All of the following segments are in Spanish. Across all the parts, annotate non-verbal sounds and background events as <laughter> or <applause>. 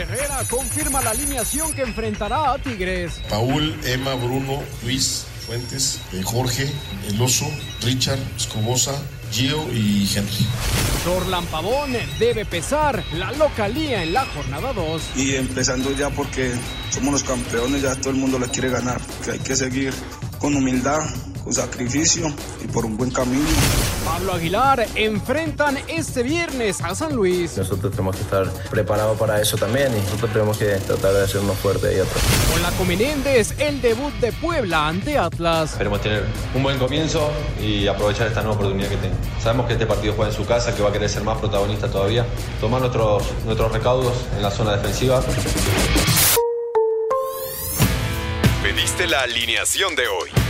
Miguel Herrera confirma la alineación que enfrentará a Tigres. Paul, Emma, Bruno, Luis, Fuentes, eh, Jorge, El Oso, Richard, Escobosa, Gio y Henry. Dorlan Pavón debe pesar la localía en la jornada 2. Y empezando ya porque somos los campeones, ya todo el mundo la quiere ganar, que hay que seguir con humildad, con sacrificio y por un buen camino. Pablo Aguilar enfrentan este viernes a San Luis. Nosotros tenemos que estar preparados para eso también y nosotros tenemos que tratar de hacernos fuertes ahí atrás. Con la Comenéndez, el debut de Puebla ante Atlas. Esperemos tener un buen comienzo y aprovechar esta nueva oportunidad que tengo. Sabemos que este partido juega en su casa, que va a querer ser más protagonista todavía. Tomar nuestros, nuestros recaudos en la zona defensiva. Pediste la alineación de hoy.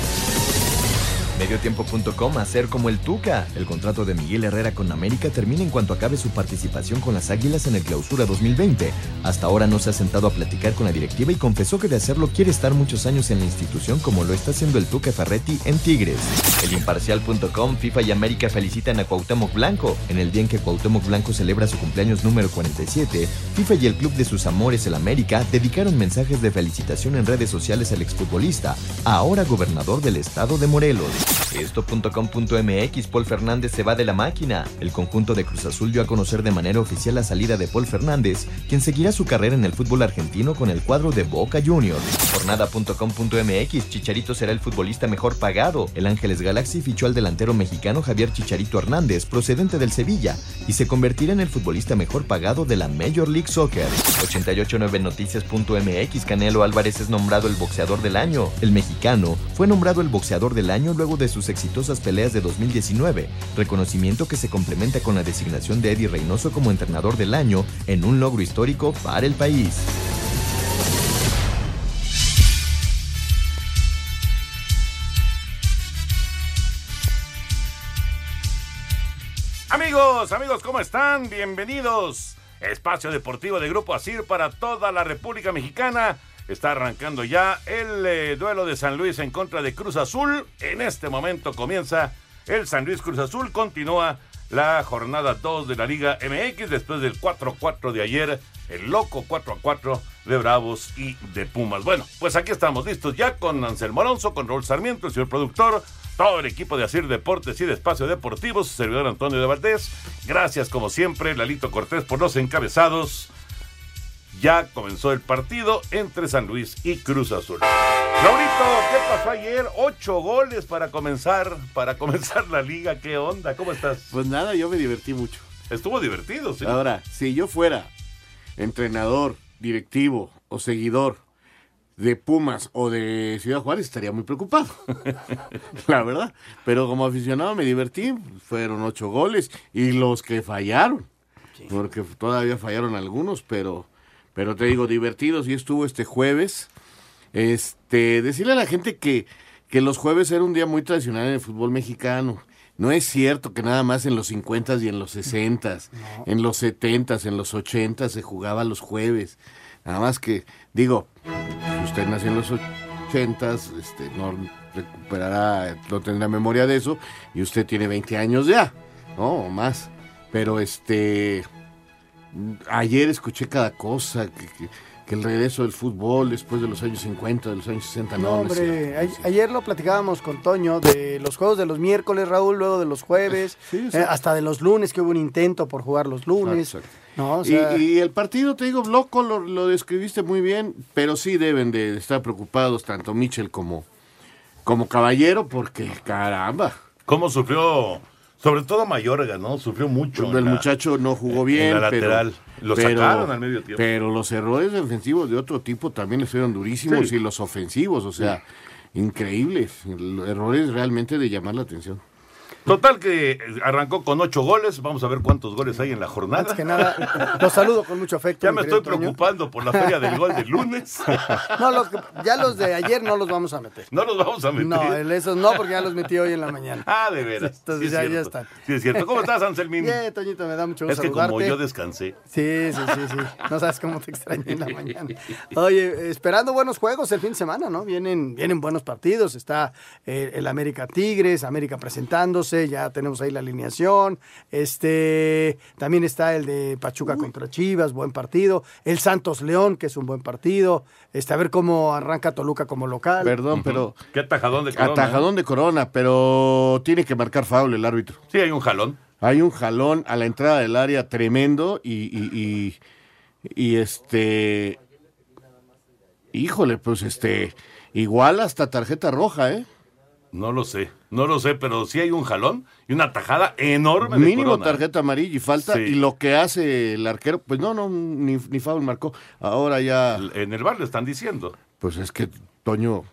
Mediotiempo.com hacer como el Tuca. El contrato de Miguel Herrera con América termina en cuanto acabe su participación con las Águilas en el Clausura 2020. Hasta ahora no se ha sentado a platicar con la directiva y confesó que de hacerlo quiere estar muchos años en la institución como lo está haciendo el Tuca Ferretti en Tigres. El Imparcial.com, FIFA y América felicitan a Cuauhtémoc Blanco. En el día en que Cuauhtémoc Blanco celebra su cumpleaños número 47, FIFA y el club de sus amores, el América, dedicaron mensajes de felicitación en redes sociales al exfutbolista, ahora gobernador del estado de Morelos. Esto.com.mx Paul Fernández se va de la máquina. El conjunto de Cruz Azul dio a conocer de manera oficial la salida de Paul Fernández, quien seguirá su carrera en el fútbol argentino con el cuadro de Boca Juniors. Jornada.com.mx Chicharito será el futbolista mejor pagado. El Ángeles Galaxy fichó al delantero mexicano Javier Chicharito Hernández, procedente del Sevilla, y se convertirá en el futbolista mejor pagado de la Major League Soccer. 889noticias.mx Canelo Álvarez es nombrado el boxeador del año. El mexicano fue nombrado el boxeador del año luego de sus exitosas peleas de 2019, reconocimiento que se complementa con la designación de Eddie Reynoso como entrenador del año en un logro histórico para el país. Amigos, amigos, ¿cómo están? Bienvenidos. Espacio Deportivo de Grupo Asir para toda la República Mexicana. Está arrancando ya el eh, duelo de San Luis en contra de Cruz Azul. En este momento comienza el San Luis Cruz Azul. Continúa la jornada 2 de la Liga MX después del 4-4 de ayer. El loco 4-4 de Bravos y de Pumas. Bueno, pues aquí estamos listos ya con Anselmo Alonso, con Raúl Sarmiento, el señor productor, todo el equipo de Asir Deportes y de Espacio Deportivo, su servidor Antonio de Valdés. Gracias como siempre, Lalito Cortés por los encabezados. Ya comenzó el partido entre San Luis y Cruz Azul. Raulito, ¿qué pasó ayer? Ocho goles para comenzar, para comenzar la liga. ¿Qué onda? ¿Cómo estás? Pues nada, yo me divertí mucho. Estuvo divertido, sí. Ahora, si yo fuera entrenador, directivo o seguidor de Pumas o de Ciudad Juárez estaría muy preocupado. <laughs> la verdad. Pero como aficionado me divertí. Fueron ocho goles y los que fallaron. Porque todavía fallaron algunos, pero, pero te digo, divertidos. Y estuvo este jueves. Este, decirle a la gente que, que los jueves era un día muy tradicional en el fútbol mexicano. No es cierto que nada más en los 50 y en los 60 en los 70 en los 80 se jugaba los jueves. Nada más que, digo, si usted nació en los 80 este, no recuperará, no tendrá memoria de eso, y usted tiene 20 años ya, ¿no? O más. Pero este, ayer escuché cada cosa, que, que, que el regreso del fútbol después de los años 50, de los años 60, no, No, hombre, ayer lo platicábamos con Toño de los juegos de los miércoles, Raúl, luego de los jueves, <laughs> Sí, eh, hasta de los lunes, que hubo un intento por jugar los lunes. Exacto. No, o Y- sea, y, el partido, te digo, loco, lo, lo describiste muy bien, pero sí deben de estar preocupados tanto Mitchell como, como Caballero, porque caramba. ¿Cómo sufrió? Sobre todo Mayorga, ¿no? Sufrió mucho. en El la- muchacho no jugó en bien. la pero- lateral. Lo pero- sacaron al medio tiempo. Pero los errores defensivos de otro tipo también estuvieron durísimos Sí. y los ofensivos, o sea, increíbles. Errores realmente de llamar la atención. Total que arrancó con ocho goles. Vamos a ver cuántos goles hay en la jornada. antes que nada, los saludo con mucho afecto. Ya me estoy Toño. preocupando por la feria del gol del lunes. <laughs> No, los ya los de ayer no los vamos a meter. No los vamos a meter. No, el- esos no, porque ya los metí hoy en la mañana. Ah, de veras. Entonces Sí es ya, ya están. Sí, es cierto. ¿Cómo estás, Anselmín? Bien, Toñito, me da mucho Es gusto que como yo descansé. Sí, sí, sí, sí. No sabes cómo te extrañé en la mañana. Oye, esperando buenos juegos el fin de semana, ¿no? Vienen, vienen buenos partidos. Está eh, el América Tigres, América presentándose, ya tenemos ahí la alineación. Este, también está el de Pachuca contra Chivas, buen partido. El Santos León, que es un buen partido. Este, a ver cómo arranca Toluca como local. Perdón, pero Qué atajadón de corona. atajadón de corona, pero tiene que marcar foul el árbitro. ¿eh? Sí, hay un jalón. Hay un jalón a la entrada del área tremendo y, y, y- y, este. Híjole, pues este. Igual hasta tarjeta roja, ¿eh? No lo sé. No lo sé, pero sí hay un jalón y una tajada enorme de Mínimo corona. ¿eh? tarjeta amarilla y falta. Sí. Y lo que hace el arquero, pues no, no, ni, ni foul marcó. Ahora ya. En el bar le están diciendo. Pues es que, Toño.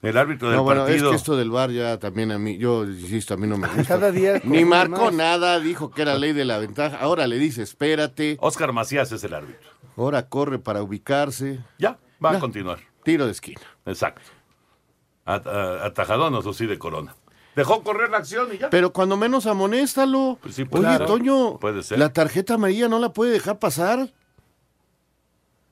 El árbitro del No, bueno, partido. es que esto del bar ya también a mí, yo insisto, a mí no me gusta. Cada día Ni marcó más. nada, dijo que era ley de la ventaja. Ahora le dice, espérate. Oscar Macías es el árbitro. Ahora corre para ubicarse. Ya, va a continuar. Tiro de esquina. Exacto. Atajadón, eso sí, de corona. Dejó correr la acción y ya. Pero cuando menos amonéstalo. Pues sí, Oye, puede ser. Toño, Puede ser. la tarjeta amarilla no la puede dejar pasar.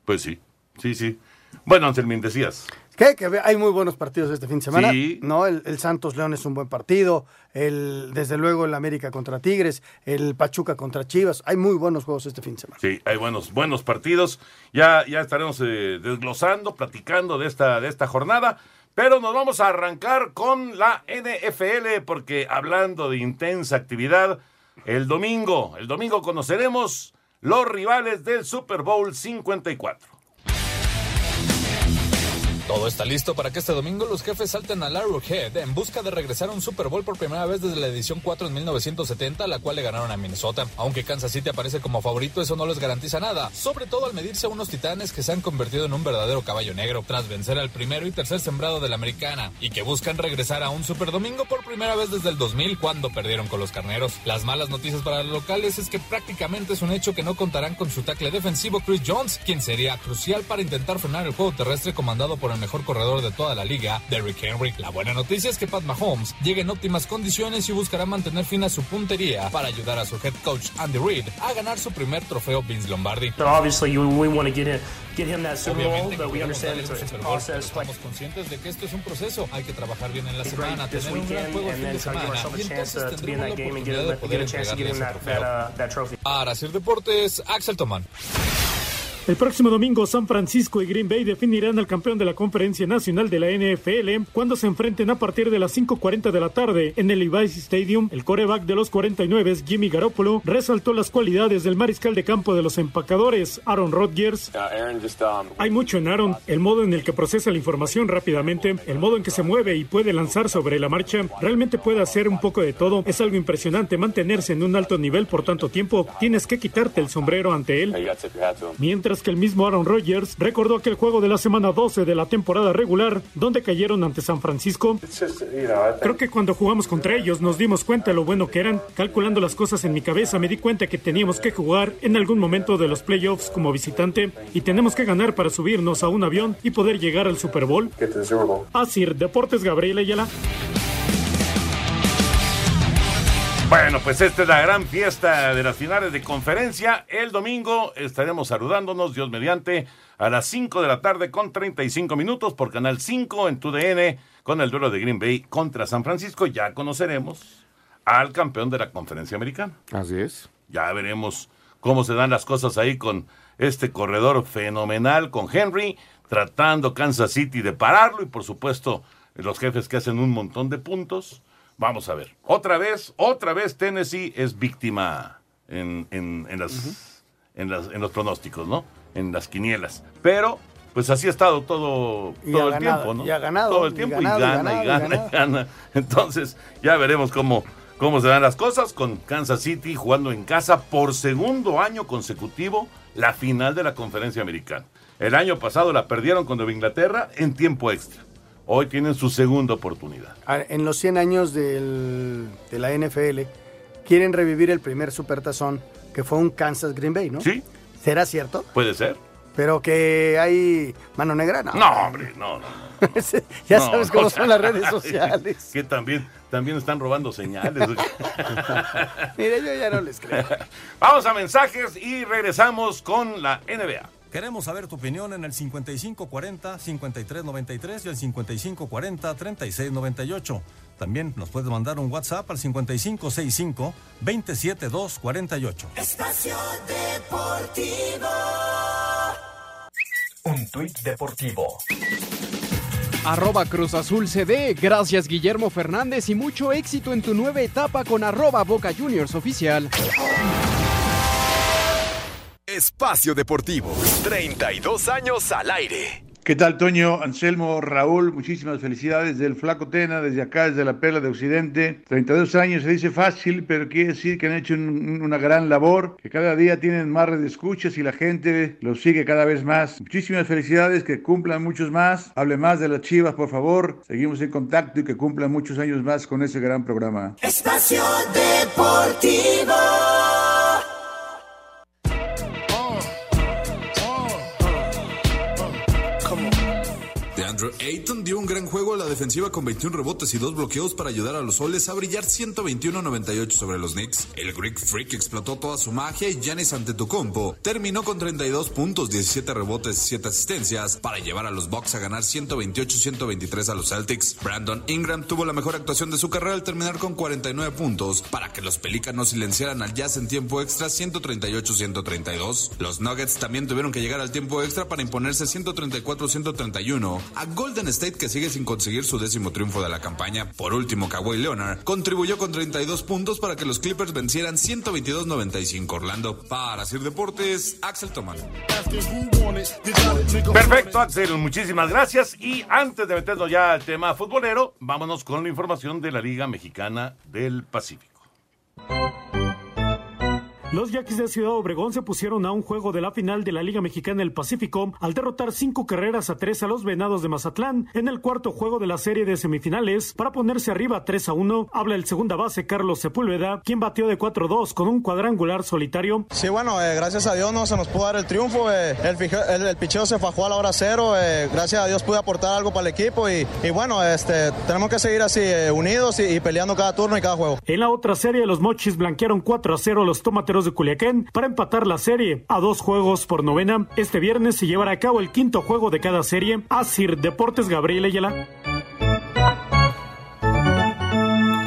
Pues sí, sí, sí. Bueno, Anselmín, decías. ¿Qué? Que hay muy buenos partidos este fin de semana. Sí. No, el, el Santos León es un buen partido. El, desde luego el América contra Tigres, el Pachuca contra Chivas. Hay muy buenos juegos este fin de semana. Sí, hay buenos, buenos partidos. Ya, ya estaremos eh, desglosando, platicando de esta, de esta jornada. Pero nos vamos a arrancar con la NFL, porque hablando de intensa actividad, el domingo, el domingo conoceremos los rivales del Super Bowl 54. Todo está listo para que este domingo los jefes salten al Arrowhead en busca de regresar a un Super Bowl por primera vez desde la edición 4 en 1970, la cual le ganaron a Minnesota. Aunque Kansas City aparece como favorito, eso no les garantiza nada, sobre todo al medirse a unos titanes que se han convertido en un verdadero caballo negro tras vencer al primero y tercer sembrado de la americana y que buscan regresar a un Super Domingo por primera vez desde el 2000 cuando perdieron con los carneros. Las malas noticias para los locales es que prácticamente es un hecho que no contarán con su tackle defensivo Chris Jones, quien sería crucial para intentar frenar el juego terrestre comandado por el mejor corredor de toda la liga, Derrick Henry. La buena noticia es que Pat Mahomes llega en óptimas condiciones y buscará mantener fina su puntería para ayudar a su head coach Andy Reid a ganar su primer trofeo Vince Lombardi. Obviously, we want to get in, get him that Super Bowl, Obviamente but we understand it's a, a process. estamos conscientes de que esto es un proceso. Hay que trabajar bien en la semana, tener un gran juego el fin de semana y a entonces tendremos la oportunidad de poder a entregarle ese trofeo. uh. Para Sir Deportes, Axel Tomán. El próximo domingo, San Francisco y Green Bay definirán al campeón de la Conferencia Nacional de la NFL cuando se enfrenten a partir de las 5:40 de la tarde en el Levi's Stadium. El coreback de los 49, Jimmy Garoppolo, resaltó las cualidades del mariscal de campo de los empacadores, Aaron Rodgers. Hay mucho en Aaron, el modo en el que procesa la información rápidamente, el modo en que se mueve y puede lanzar sobre la marcha. Realmente puede hacer un poco de todo. Es algo impresionante mantenerse en un alto nivel por tanto tiempo. Tienes que quitarte el sombrero ante él. Mientras que el mismo Aaron Rodgers recordó aquel juego de la semana 12 de la temporada regular, donde cayeron ante San Francisco. Creo que cuando jugamos contra ellos nos dimos cuenta de lo bueno que eran. Calculando las cosas en mi cabeza me di cuenta que teníamos que jugar en algún momento de los playoffs como visitante y tenemos que ganar para subirnos a un avión y poder llegar al Super Bowl. Así, Deportes Gabriel Ayala. Bueno, pues esta es la gran fiesta de las finales de conferencia. El domingo estaremos saludándonos, Dios mediante, a las 5 de la tarde con 35 minutos por Canal 5 en TUDN con el duelo de Green Bay contra San Francisco. Ya conoceremos al campeón de la conferencia americana. Así es. Ya veremos cómo se dan las cosas ahí con este corredor fenomenal con Henry, tratando Kansas City de pararlo y por supuesto los jefes que hacen un montón de puntos. Vamos a ver. Otra vez, otra vez Tennessee es víctima en, en, en las, en, las, en los pronósticos, ¿no? En las quinielas. Pero, pues así ha estado todo, Y todo el ganado, tiempo, ¿no? y ha ganado, Todo el y tiempo ganado, y y gana, ganado, y y gana, y ganado. gana. <laughs> Entonces, ya veremos cómo, cómo se dan las cosas con Kansas City jugando en casa por segundo año consecutivo la final de la conferencia americana. El año pasado la perdieron con Nueva Inglaterra en tiempo extra. Hoy tienen su segunda oportunidad. A- En los 100 años del- de la NFL, quieren revivir el primer supertazón, que fue un Kansas Green Bay, ¿no? Sí. ¿Será cierto? ¿Puede ser? Pero que hay mano negra, ¿no? No, hombre, no, no. no. <laughs> ya No, sabes cómo son las redes sociales. <laughs> Que también, también están robando señales. <laughs> Mire, yo ya no les creo. Vamos a mensajes y regresamos con la NBA. Queremos saber tu opinión en el 5540-5393 y el 5540-3698. También nos puedes mandar un WhatsApp al 5565-27248. Espacio Deportivo. Un tuit deportivo. Arroba Cruz Azul CD. Gracias Guillermo Fernández y mucho éxito en tu nueva etapa con arroba Boca Juniors oficial. Espacio Deportivo. 32 años al aire. ¿Qué tal, Toño? Anselmo, Raúl, muchísimas felicidades del Flaco Tena, desde acá, desde la Perla de Occidente. 32 años, se dice fácil, pero quiere decir que han hecho un- una gran labor, que cada día tienen más escuchas y la gente los sigue cada vez más. Muchísimas felicidades, que cumplan muchos más. Hable más de las chivas, por favor. Seguimos en contacto y que cumplan muchos años más con ese gran programa. Espacio Deportivo. Ayton dio un gran juego a la defensiva con 21 rebotes y dos bloqueos para ayudar a los soles a brillar 121-98 sobre los Knicks. El Greek Freak explotó toda su magia y Giannis Antetokounmpo terminó con 32 puntos, 17 rebotes y 7 asistencias para llevar a los Bucks a ganar 128-123 a los Celtics. Brandon Ingram tuvo la mejor actuación de su carrera al terminar con 49 puntos para que los Pelícanos silenciaran al Jazz en tiempo extra 138-132. Los Nuggets también tuvieron que llegar al tiempo extra para imponerse 134-131 a Golden State que sigue sin conseguir su décimo triunfo de la campaña. Por último, Kawhi Leonard contribuyó con 32 puntos para que los Clippers vencieran 122-95 Orlando. Para Sir Deportes, Axel Toman. Perfecto, Axel, muchísimas gracias. Y antes de meternos ya al tema futbolero, vámonos con la información de la Liga Mexicana del Pacífico. Los Yaquis de Ciudad Obregón se pusieron a un juego de la final de la Liga Mexicana del Pacífico al derrotar cinco carreras a tres a los Venados de Mazatlán en el cuarto juego de la serie de semifinales para ponerse arriba 3 a 1. Habla el segunda base Carlos Sepúlveda, quien batió de 4-2 con un cuadrangular solitario. Sí, bueno, eh, gracias a Dios no se nos pudo dar el triunfo. eh, el, el, el picheo se fajó a la hora cero. eh, gracias a Dios pude aportar algo para el equipo y, y bueno, este, tenemos que seguir así unidos y, y peleando cada turno y cada juego. En la otra serie, los Mochis blanquearon 4 a 0 a los Tomateros de Culiacán para empatar la serie a dos juegos por novena. Este viernes se llevará a cabo el quinto juego de cada serie. Asir Deportes Gabriel Ayala.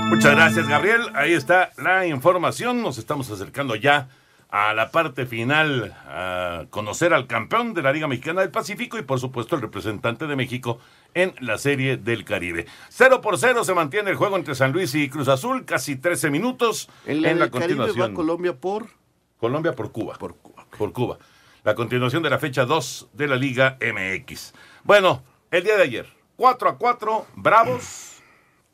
Muchas gracias, Gabriel. Ahí está la información. Nos estamos acercando ya a la parte final, a conocer al campeón de la Liga Mexicana del Pacífico y, por supuesto, el representante de México en la Serie del Caribe. 0 por 0 se mantiene el juego entre San Luis y Cruz Azul, casi 13 minutos En la, en la Caribe continuación. va Colombia por... Colombia por Cuba. Por Cuba. Por Cuba. La continuación de la fecha 2 de la Liga MX. Bueno, el día de ayer, 4 a 4, Bravos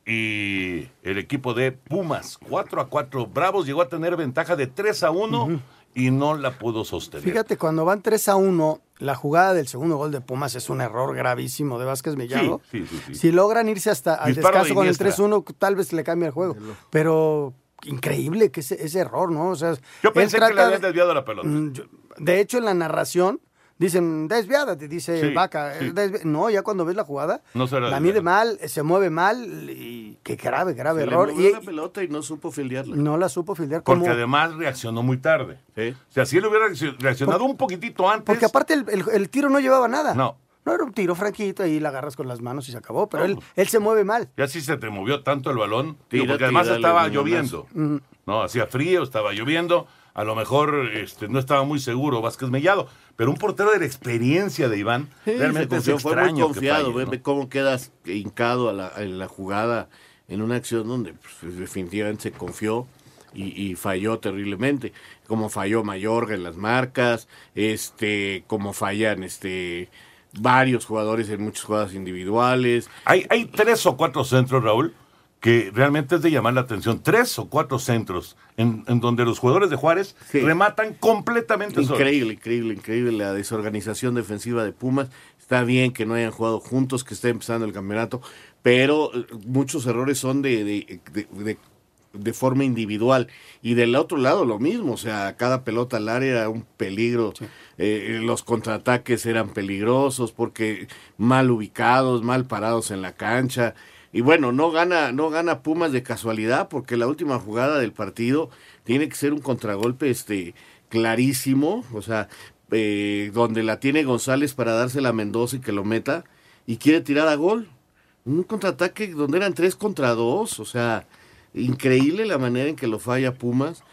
y el equipo de Pumas. 4 a 4, Bravos llegó a tener ventaja de 3 a 1 y no la pudo sostener. Fíjate, cuando van 3 a 1, la jugada del segundo gol de Pumas es un error gravísimo de Vázquez Mellado. Sí, sí, sí, sí. Si logran irse hasta al Disparo descanso de con el Iniestra. 3-1, tal vez le cambie el juego. Pero increíble que ese, ese error, ¿no? O sea, Yo pensé que le habían de- desviado la pelota. Mm, yo- De hecho, en la narración dicen desviada, te dice Sí, Vaca. sí. eh, No, ya cuando ves la jugada, No será la desviada. mide mal, eh, se mueve mal y qué grave, grave Se le error. movió Y la pelota y no supo fildearla. no la supo fildear. Porque como- además reaccionó muy tarde. O sea, si él hubiera reaccio- reaccionado un poquitito antes. Porque aparte el, el- el tiro no llevaba nada. No. No era un tiro franquito, ahí la agarras con las manos y se acabó. Pero él, él se mueve mal. Ya sí se te movió tanto el balón. Tira, digo, porque además tira, estaba lloviendo. Mm. No, hacía frío, estaba lloviendo. a lo mejor este, no estaba muy seguro Vázquez Mellado, pero un portero de la experiencia de Iván, Sí, realmente se confió, fue muy que confiado. falle, ve, ¿no? ve cómo quedas hincado a la, en la jugada en una acción donde pues, definitivamente se confió y, y falló terriblemente. Como falló Mayorga en las marcas, este, como fallan este varios jugadores en muchas jugadas individuales. Hay, hay tres o cuatro centros, Raúl, que realmente es de llamar la atención. Tres o cuatro centros en, en donde los jugadores de Juárez rematan completamente solos. Increíble, increíble, increíble la desorganización defensiva de Pumas. Está bien que no hayan jugado juntos, que esté empezando el campeonato, pero eh, muchos errores son de, de, de- de- de forma individual. Y del otro lado lo mismo, o sea, cada pelota al área era un peligro. Eh, los contraataques eran peligrosos porque mal ubicados, mal parados en la cancha. Y bueno, no gana, no gana Pumas de casualidad, porque la última jugada del partido tiene que ser un contragolpe este clarísimo, o sea, eh, donde la tiene González para dársela a Mendoza y que lo meta, y quiere tirar a gol. Un contraataque donde eran tres contra dos, o sea, increíble la manera en que lo falla Pumas.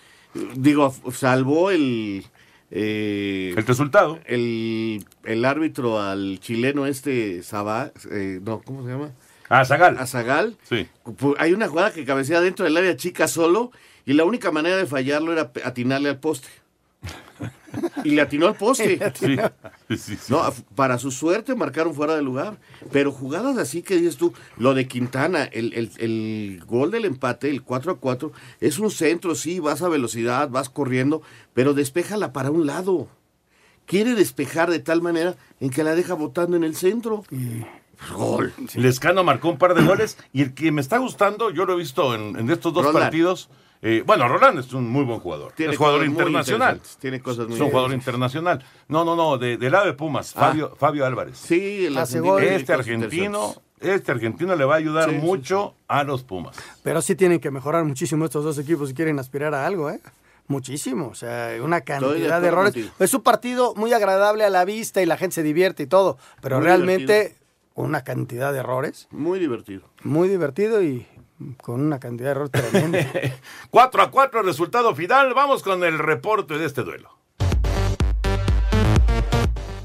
Digo, salvó el... eh, El resultado. El, el árbitro al chileno este, Sabá, eh, no, ¿cómo se llama? A Zagal. A Zagal. Sí. Hay una jugada que cabecea dentro del área chica solo y la única manera de fallarlo era atinarle al poste. Y le atinó al poste. <laughs> Sí. Sí, sí. No, para su suerte marcaron fuera de lugar. Pero jugadas así que dices tú, lo de Quintana, el, el- el gol del empate, el 4 a 4, es un centro, sí, vas a velocidad, vas corriendo, pero despéjala para un lado. Quiere despejar de tal manera en que la deja botando en el centro. Gol. Lescano marcó un par de goles y el que me está gustando, yo lo he visto en, en estos dos Roland. partidos. eh, bueno, Roland es un muy buen jugador. Tiene es jugador internacional. tiene cosas muy Es un jugador internacional. No, no, no, de- del lado de Pumas, Ah. Fabio, Fabio Álvarez. Sí, el argentino Este argentino, este argentino le va a ayudar Sí, sí, mucho a los Pumas. Pero sí tienen que mejorar muchísimo estos dos equipos si quieren aspirar a algo, ¿eh? Muchísimo, o sea, una cantidad de, errores. contigo. Es un partido muy agradable a la vista y la gente se divierte y todo, pero Muy realmente una cantidad de errores. Muy divertido. Muy divertido y con una cantidad de errores tremenda. <laughs> 4 a 4 resultado final. Vamos con el reporte de este duelo.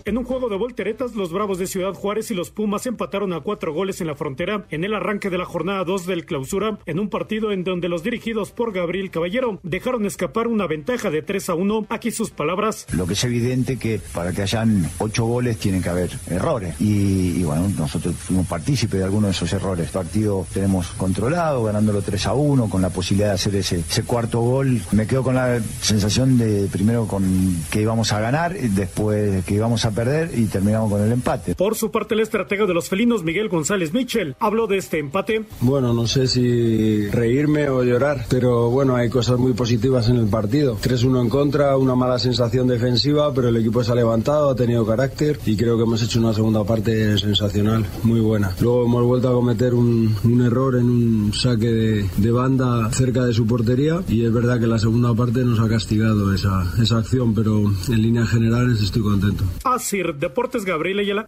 En un juego de volteretas, los Bravos de Ciudad Juárez y los Pumas empataron a cuatro goles en la frontera en el arranque de la jornada 2 del clausura, en un partido en donde los dirigidos por Gabriel Caballero dejaron escapar una ventaja de 3 a 1. Aquí sus palabras. Lo que es evidente que para que hayan ocho goles tienen que haber errores. Y, bueno, nosotros fuimos partícipes de algunos de esos errores. El partido tenemos controlado, ganándolo 3 a 1, con la posibilidad de hacer ese cuarto gol. Me quedo con la sensación de primero con que íbamos a ganar, y después que íbamos a perder y terminamos con el empate. Por su parte, el estratega de los felinos, Miguel González Mitchell, habló de este empate. Bueno, no sé si reírme o llorar, pero bueno, hay cosas muy positivas en el partido. 3-1 en contra, una mala sensación defensiva, pero el equipo se ha levantado, ha tenido carácter y creo que hemos hecho una segunda parte sensacional, muy buena. Luego hemos vuelto a cometer un, un error en un saque de, de banda cerca de su portería y es verdad que la segunda parte nos ha castigado esa, esa acción, pero en líneas generales estoy contento. Deportes Gabriel Ayala.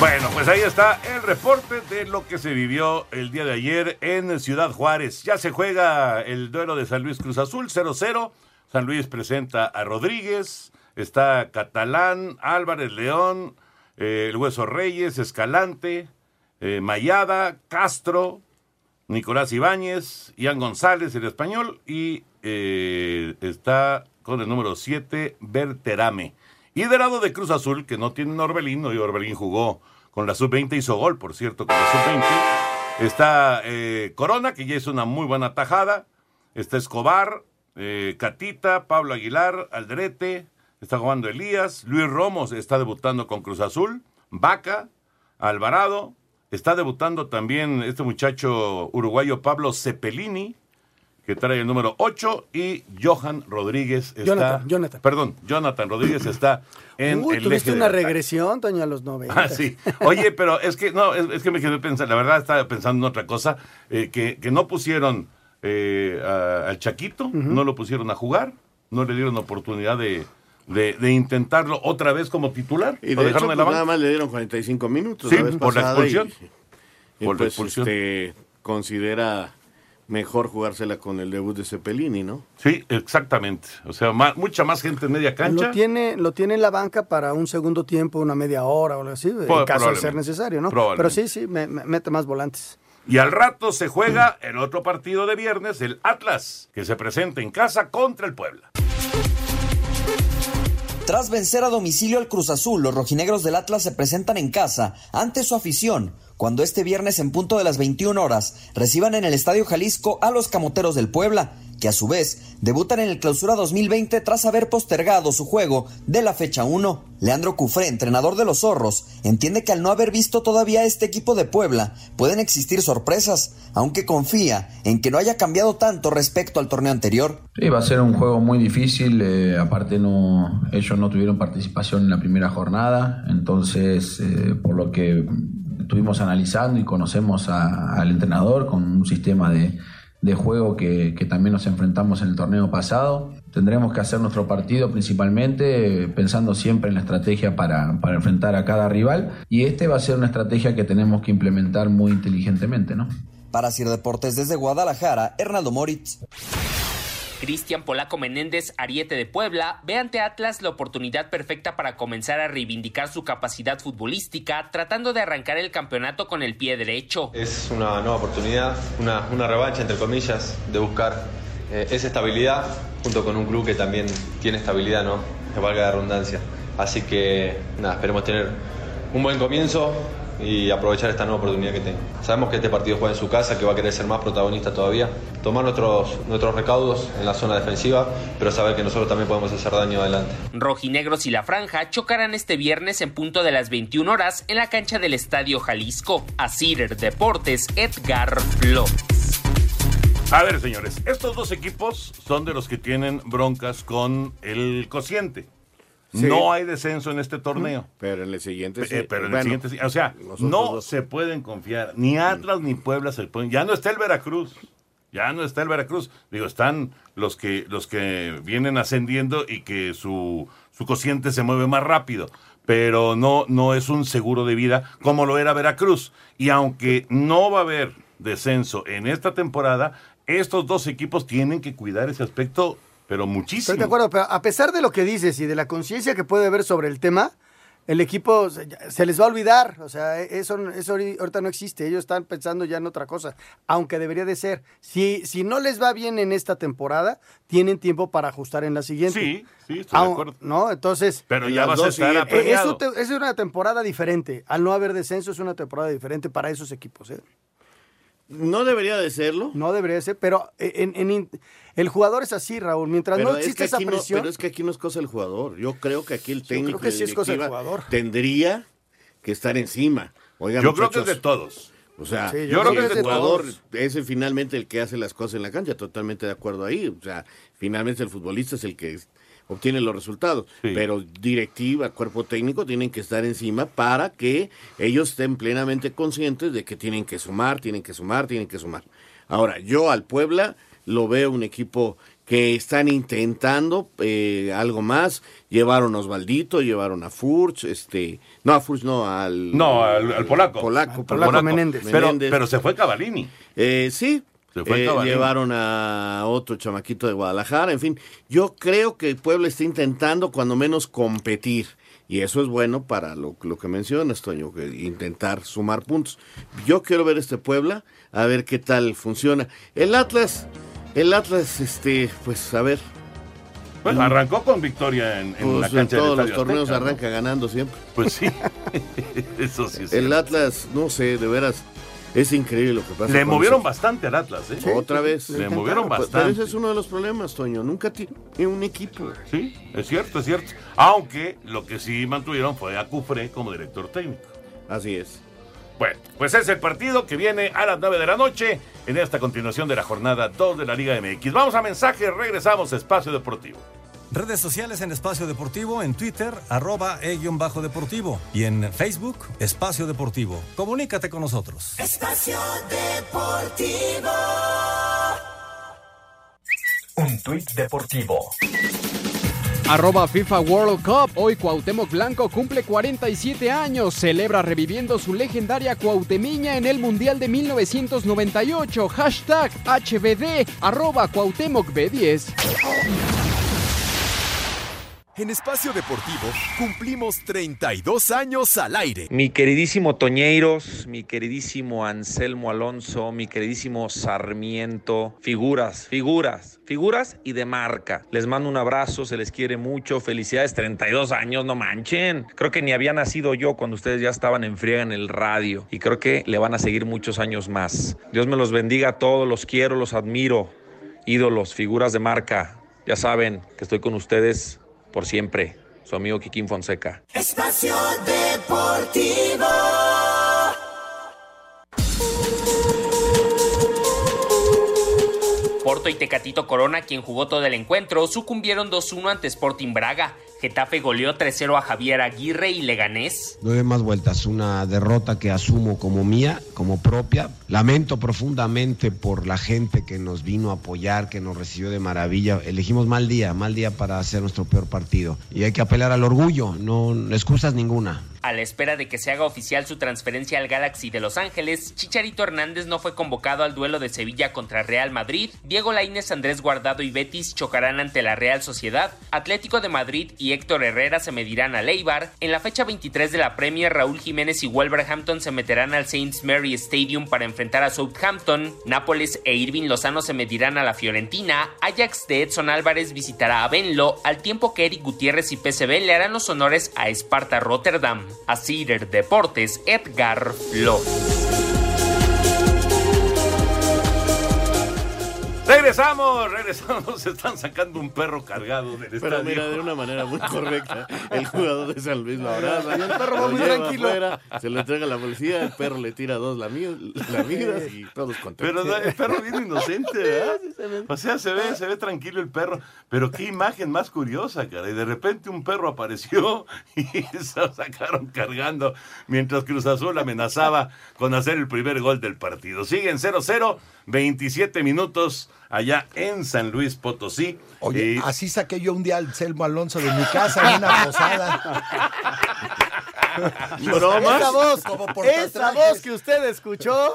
Bueno, pues ahí está el reporte de lo que se vivió el día de ayer en Ciudad Juárez. Ya se juega el duelo de San Luis Cruz Azul 0-0. San Luis presenta a Rodríguez, está Catalán, Álvarez León, eh, el Hueso Reyes, Escalante, eh, Mayada, Castro, Nicolás Ibáñez, Ian González, el español, y eh, está con el número 7, Berterame. Y del lado de Cruz Azul, que no tiene Orbelín, y Orbelín jugó con la sub-20, hizo gol, por cierto, con la sub-20. Está eh, Corona, que ya hizo una muy buena tajada. Está Escobar, eh, Catita, Pablo Aguilar, Aldrete. Está jugando Elías. Luis Romos está debutando con Cruz Azul. Vaca, Alvarado. Está debutando también este muchacho uruguayo Pablo Cepelini, que trae el número 8. Y Johan Rodríguez está. Jonathan, Jonathan. Perdón, Jonathan Rodríguez está en Uy, el tuviste eje una regresión, Toño, a los 90. Ah, sí. Oye, pero es que no, es, es que me quedé pensando, la verdad estaba pensando en otra cosa, eh, que, que no pusieron eh, a- al Chaquito, no lo pusieron a jugar, no le dieron oportunidad de, de, de intentarlo otra vez como titular. Y de hecho, en la pues, nada más le dieron 45 minutos Sí, la vez por la y- expulsión. y, Por la pues, expulsión. este, considera mejor jugársela con el debut de Cepelini, ¿no? Sí, exactamente. O sea, mucha más gente en media cancha. Lo tiene, lo tiene en la banca para un segundo tiempo, una media hora o algo así, en caso de ser necesario, ¿no? Pero sí, sí, me- me- mete más volantes. Y al rato se juega el otro partido de viernes, el Atlas, que se presenta en casa contra el Puebla. Tras vencer a domicilio al Cruz Azul, los rojinegros del Atlas se presentan en casa ante su afición, cuando este viernes en punto de las 21 horas reciban en el Estadio Jalisco a los Camoteros del Puebla, que a su vez debutan en el Clausura 2020 tras haber postergado su juego de la fecha 1. Leandro Cufré, entrenador de los Zorros, entiende que al no haber visto todavía este equipo de Puebla, pueden existir sorpresas, aunque confía en que no haya cambiado tanto respecto al torneo anterior. Sí, va a ser un juego muy difícil. eh, aparte, ellos no tuvieron participación en la primera jornada. Entonces, eh, por lo que estuvimos analizando y conocemos al entrenador con un sistema de, de juego que, que también nos enfrentamos en el torneo pasado. Tendremos que hacer nuestro partido principalmente eh, pensando siempre en la estrategia para, para enfrentar a cada rival. Y este va a ser una estrategia que tenemos que implementar muy inteligentemente, ¿no? Para Sir Deportes desde Guadalajara, Hernaldo Moritz. Cristian Polaco Menéndez, Ariete de Puebla, ve ante Atlas la oportunidad perfecta para comenzar a reivindicar su capacidad futbolística, tratando de arrancar el campeonato con el pie derecho. Es una nueva oportunidad, una, revancha, entre comillas, de buscar eh, esa estabilidad junto con un club que también tiene estabilidad, ¿no? Que valga la redundancia. Así que, nada, esperemos tener un buen comienzo y aprovechar esta nueva oportunidad que tengo. Sabemos que este partido juega en su casa, que va a querer ser más protagonista todavía, tomar nuestros, nuestros recaudos en la zona defensiva, pero saber que nosotros también podemos hacer daño adelante. Rojinegros y La Franja chocarán este viernes en punto de las 21 horas en la cancha del Estadio Jalisco. Asir Deportes, Edgar Flores. A ver, señores, estos dos equipos son de los que tienen broncas con el cociente. Sí. No hay descenso en este torneo. Pero en el siguiente sí. Eh, pero en el siguiente sí. O sea, no dos. se pueden confiar. Ni Atlas ni Puebla se pueden. Ya no está el Veracruz. Ya no está el Veracruz. Digo, están los que, los que vienen ascendiendo y que su, su cociente se mueve más rápido. Pero no, no es un seguro de vida como lo era Veracruz. Y aunque no va a haber descenso en esta temporada, estos dos equipos tienen que cuidar ese aspecto, pero muchísimo. Estoy de acuerdo, pero a pesar de lo que dices y de la conciencia que puede haber sobre el tema, el equipo se, se les va a olvidar. O sea, eso, eso ahori- ahorita no existe. Ellos están pensando ya en otra cosa, aunque debería de ser. Si, si no les va bien en esta temporada, tienen tiempo para ajustar en la siguiente. Sí, sí, estoy de acuerdo. ¿No? Entonces. Pero ya vas a estar Eh, apremiado. eso te- es una temporada diferente. Al no haber descenso, es una temporada diferente para esos equipos. ¿eh? No debería de serlo. No debería ser, pero en, en- en- el jugador es así, Raúl. Mientras Pero no es existe que esa no- presión. pero es que aquí no es cosa del jugador. Yo creo que aquí el técnico creo que sí es cosa del jugador. tendría que estar encima. Oigan, Yo creo que es de todos. O sea, Sí, yo yo creo que es el de jugador todos. es finalmente el que hace las cosas en la cancha, totalmente de acuerdo ahí. O sea, finalmente el futbolista es el que obtiene los resultados. Pero directiva, cuerpo técnico tienen que estar encima para que ellos estén plenamente conscientes de que tienen que sumar, tienen que sumar, tienen que sumar. Ahora, yo al Puebla lo veo un equipo que están intentando eh, algo más. Llevaron a Osvaldito, llevaron a Furch, este, no a Furch, no al No, al- al polaco. Polaco, Al perdón. polaco Menéndez. Pero- pero se fue Cavallini. Eh, sí. Se fue Eh, llevaron a otro chamaquito de Guadalajara, en fin. Yo creo que Puebla está intentando cuando menos competir. Y eso es bueno para lo, lo que mencionas, Toño, que intentar sumar puntos. Yo quiero ver este Puebla, a ver qué tal funciona. El Atlas, el Atlas, este, pues a ver. Bueno, arrancó con victoria en, en Pues la en cancha del todos los torneos Azteca, ¿no? arranca ganando siempre. Pues sí, <laughs> eso sí es El. Atlas, no sé, de veras, es increíble lo que pasa. Le movieron bastante al Atlas, ¿eh? Otra vez. Le movieron bastante. Pero ese es uno de los problemas, Toño. Nunca tiene un equipo. Sí, es cierto, es cierto. Aunque lo que sí mantuvieron fue a Cufré como director técnico. Así es. Bueno, pues es el partido que viene a las 9 de la noche en esta continuación de la jornada 2 de la Liga MX. Vamos a mensajes, regresamos a Espacio Deportivo. Redes sociales en Espacio Deportivo, en Twitter, arroba e-bajo deportivo y en Facebook, Espacio Deportivo. Comunícate con nosotros. Espacio Deportivo. Un tuit deportivo. Arroba FIFA World Cup. Hoy Cuauhtémoc Blanco cumple 47 años. Celebra reviviendo su legendaria Cuauhtemiña en el Mundial de 1998. Hashtag HBD. Arroba Cuauhtémoc B10. En Espacio Deportivo cumplimos 32 años al aire. Mi queridísimo Toñeiros, mi queridísimo Anselmo Alonso, mi queridísimo Sarmiento, figuras, figuras, figuras y de marca. Les mando un abrazo, se les quiere mucho, felicidades, 32 años, no manchen. Creo que ni había nacido yo cuando ustedes ya estaban en friega en el radio y creo que le van a seguir muchos años más. Dios me los bendiga a todos, los quiero, los admiro. Ídolos, figuras de marca, ya saben que estoy con ustedes por siempre. Su amigo Kikín Fonseca. Espacio Deportivo. Porto y Tecatito Corona, quien jugó todo el encuentro, sucumbieron 2-1 ante Sporting Braga. Getafe goleó 3-0 a Javier Aguirre y Leganés. Nueve más vueltas, una derrota que asumo como mía, como propia. Lamento profundamente por la gente que nos vino a apoyar, que nos recibió de maravilla. Elegimos mal día, mal día para hacer nuestro peor partido. Y hay que apelar al orgullo, no excusas ninguna. A la espera de que se haga oficial su transferencia al Galaxy de Los Ángeles, Chicharito Hernández no fue convocado al duelo de Sevilla contra Real Madrid. Diego Lainez, Andrés Guardado y Betis chocarán ante la Real Sociedad. Atlético de Madrid y Héctor Herrera se medirán a Leibar. En la fecha 23 de la Premier, Raúl Jiménez y Wolverhampton se meterán al Saints Mary Stadium para enfrentar a Southampton. Nápoles e Irving Lozano se medirán a la Fiorentina. Ajax de Edson Álvarez visitará a Benlo, al tiempo que Eric Gutiérrez y PSV le harán los honores a Sparta Rotterdam. A Cider Deportes, Edgar Flores. Regresamos, regresamos. Se <laughs> están sacando un perro cargado del Pero estadio. mira, de una manera muy correcta. El jugador de San Luis lo abraza. Y el perro va muy tranquilo. afuera, se lo entrega a la policía, el perro le tira dos lamidas, lamidas y todos contentos. Pero el perro bien inocente, ¿verdad? O sea, se ve, se ve tranquilo el perro. Pero qué imagen más curiosa, cara. Y de repente un perro apareció <laughs> y se lo sacaron cargando mientras Cruz Azul amenazaba con hacer el primer gol del partido. Siguen 0-0, 27 minutos allá en San Luis Potosí. Oye, así saqué yo un día al Selmo Alonso de mi casa en una posada. <laughs> ¿Bromas? Esa voz, Como esa voz que usted escuchó,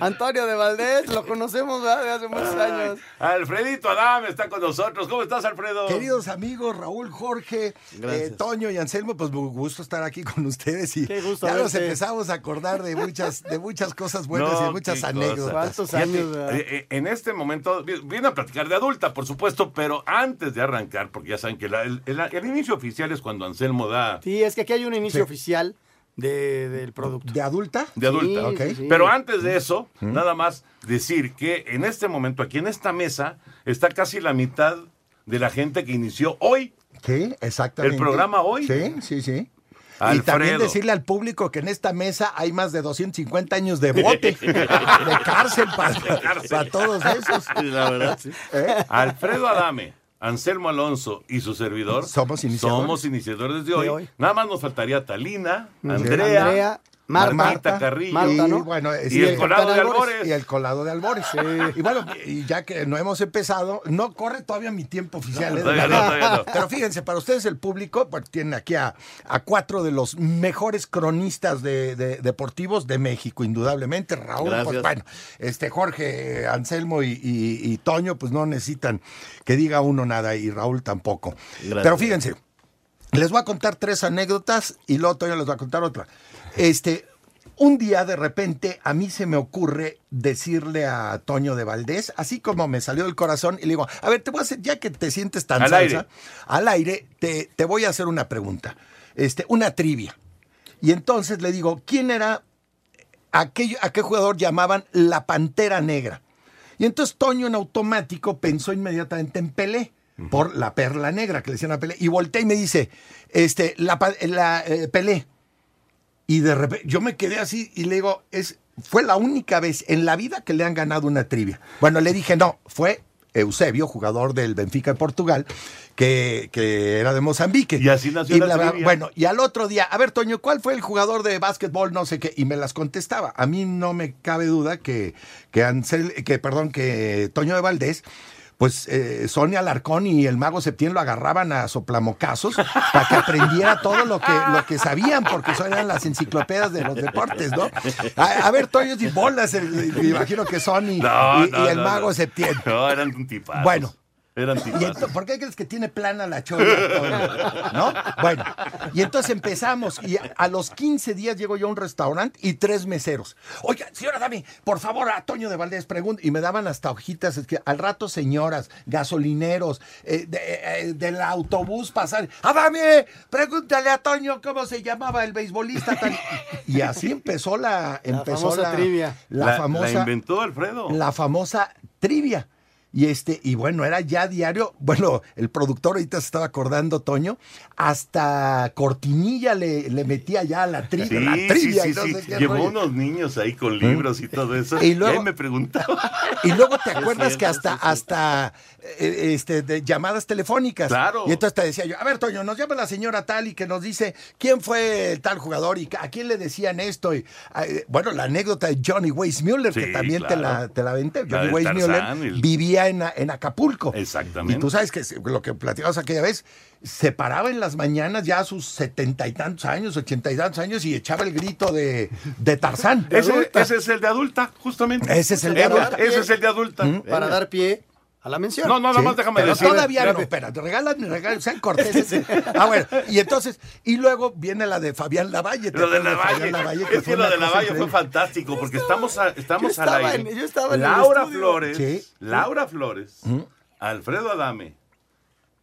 Antonio de Valdés, lo conocemos ¿verdad? de hace muchos años. Alfredito Adame está con nosotros. ¿Cómo estás, Alfredo? Queridos amigos, Raúl, Jorge, eh, Toño y Anselmo, pues mu- gusto estar aquí con ustedes y Qué gusto ya nos empezamos a acordar de muchas, de muchas cosas buenas y No, de muchas anécdotas. Fíjate, eh, eh, en este momento, vi- viene a platicar de adulta, por supuesto, pero antes de arrancar, porque ya saben que la- el, el- el inicio oficial es cuando Anselmo da Sí, es que aquí hay un inicio Sí. oficial de, del producto. ¿De adulta? de adulta. Sí, sí, sí. Pero antes de eso, nada más decir que en este momento, aquí en esta mesa, está casi la mitad de la gente que inició hoy. Sí, exactamente. ¿El programa hoy? Sí, sí, sí. Y también decirle al público que en esta mesa hay más de 250 años de bote, <laughs> de cárcel para, para todos esos. La verdad, sí. ¿Eh? Alfredo Adame, Anselmo Alonso y su servidor Somos iniciadores. somos iniciadores de hoy. De hoy. Nada más nos faltaría Talina, Sí. Andrea, Andrea, Marta, Carrillo Marta, ¿no? Y bueno, y sí, el colado de Albores. Y el colado de Albores. <laughs> Y bueno, y ya que no hemos empezado, no corre todavía mi tiempo oficial. No, ¿eh? todavía no, todavía no. Pero fíjense, para ustedes el público, pues, tienen aquí a, a cuatro de los mejores cronistas de, de- deportivos de México, indudablemente. Raúl, pues bueno, este Jorge, Anselmo y, y- y Toño, pues no necesitan que diga uno nada y Raúl tampoco. Gracias. Pero fíjense, les voy a contar tres anécdotas y luego Toño les va a contar otra. Este, un día de repente a mí se me ocurre decirle a Toño de Valdés, así como me salió del corazón, y le digo, a ver, te voy a hacer, ya que te sientes tan Al salsa, aire. al aire, te, te voy a hacer una pregunta, este, una trivia. Y entonces le digo, ¿quién era aquello, a qué jugador llamaban la Pantera Negra? Y entonces Toño en automático pensó inmediatamente en Pelé, por la perla negra que le decían a Pelé, y voltea y me dice, este, la, eh, Pelé. Y de repente yo me quedé así y le digo, es, fue la única vez en la vida que le han ganado una trivia. Bueno, le dije, no, fue Eusebio, jugador del Benfica de Portugal, que, que era de Mozambique. Y así nació la. Bueno, y al otro día, a ver, Toño, ¿cuál fue el jugador de básquetbol? No sé qué. Y me las contestaba. A mí no me cabe duda que, que Ansel, que, perdón, que Toño de Valdés, pues eh, Sonia Alarcón y el mago Septién lo agarraban a soplamocazos para que aprendiera todo lo que, lo que sabían, porque son eran las enciclopedias de los deportes, ¿no? A, a ver, Toyos y bolas, el- me imagino que Sony No, y, no, y el no, mago. Septién. No, eran un tipazo. Bueno. Eran Y tipazos. ento- ¿Por qué crees que tiene plana la chola? ¿No? Bueno, y entonces empezamos y a, a los 15 días llego yo a un restaurante y tres meseros. Oiga, señora, dame, por favor, a Toño de Valdés, pregunta. Y me daban hasta hojitas, es que al rato señoras, gasolineros, eh, de- eh, del autobús pasar. ¡Adame! Pregúntale a Toño cómo se llamaba el beisbolista. tal". Y así empezó la, empezó famosa trivia. La, La- famosa la inventó Alfredo. la famosa trivia. Y este, y bueno, era ya diario. <laughs> Bueno, el productor ahorita se estaba acordando, Toño, hasta cortinilla le, le metía ya a la, tri- Sí, la trivia. sí, y no sé Llevó rollo. unos niños ahí con libros y todo eso. Y Y, luego- ahí me preguntaba. <laughs> Y luego te acuerdas que hasta, hasta eh, este, de llamadas telefónicas. Claro. Y entonces te decía yo, a ver, Toño, nos llama la señora tal y que nos dice quién fue el tal jugador y a quién le decían esto. Y, eh, bueno, la anécdota de Johnny Weissmuller, que también te, la, te la venté. Johnny Weissmuller Tarzán, en, en Acapulco. Exactamente. Y tú sabes que lo que platicamos aquella vez, se paraba en las mañanas ya a sus setenta y tantos años, ochenta y tantos años y echaba el grito de, de Tarzán. Ese, ese es el de adulta, justamente. Ese es el de adulta. Ese es el de adulta. Para dar pie a la mención. No, no, nada Sí, más déjame pero decir. Todavía no, espérate, regálame, regálame, sean corteses. Ah, bueno, y entonces, y luego viene la de Fabián Lavalle. ¿te Lo de Lavalle. Es que lo de Lavalle fue increíble? fantástico porque estamos, a- estamos Yo al estaba aire. en- yo estaba en el Laura. Flores, Sí. Laura Flores, Alfredo Adame,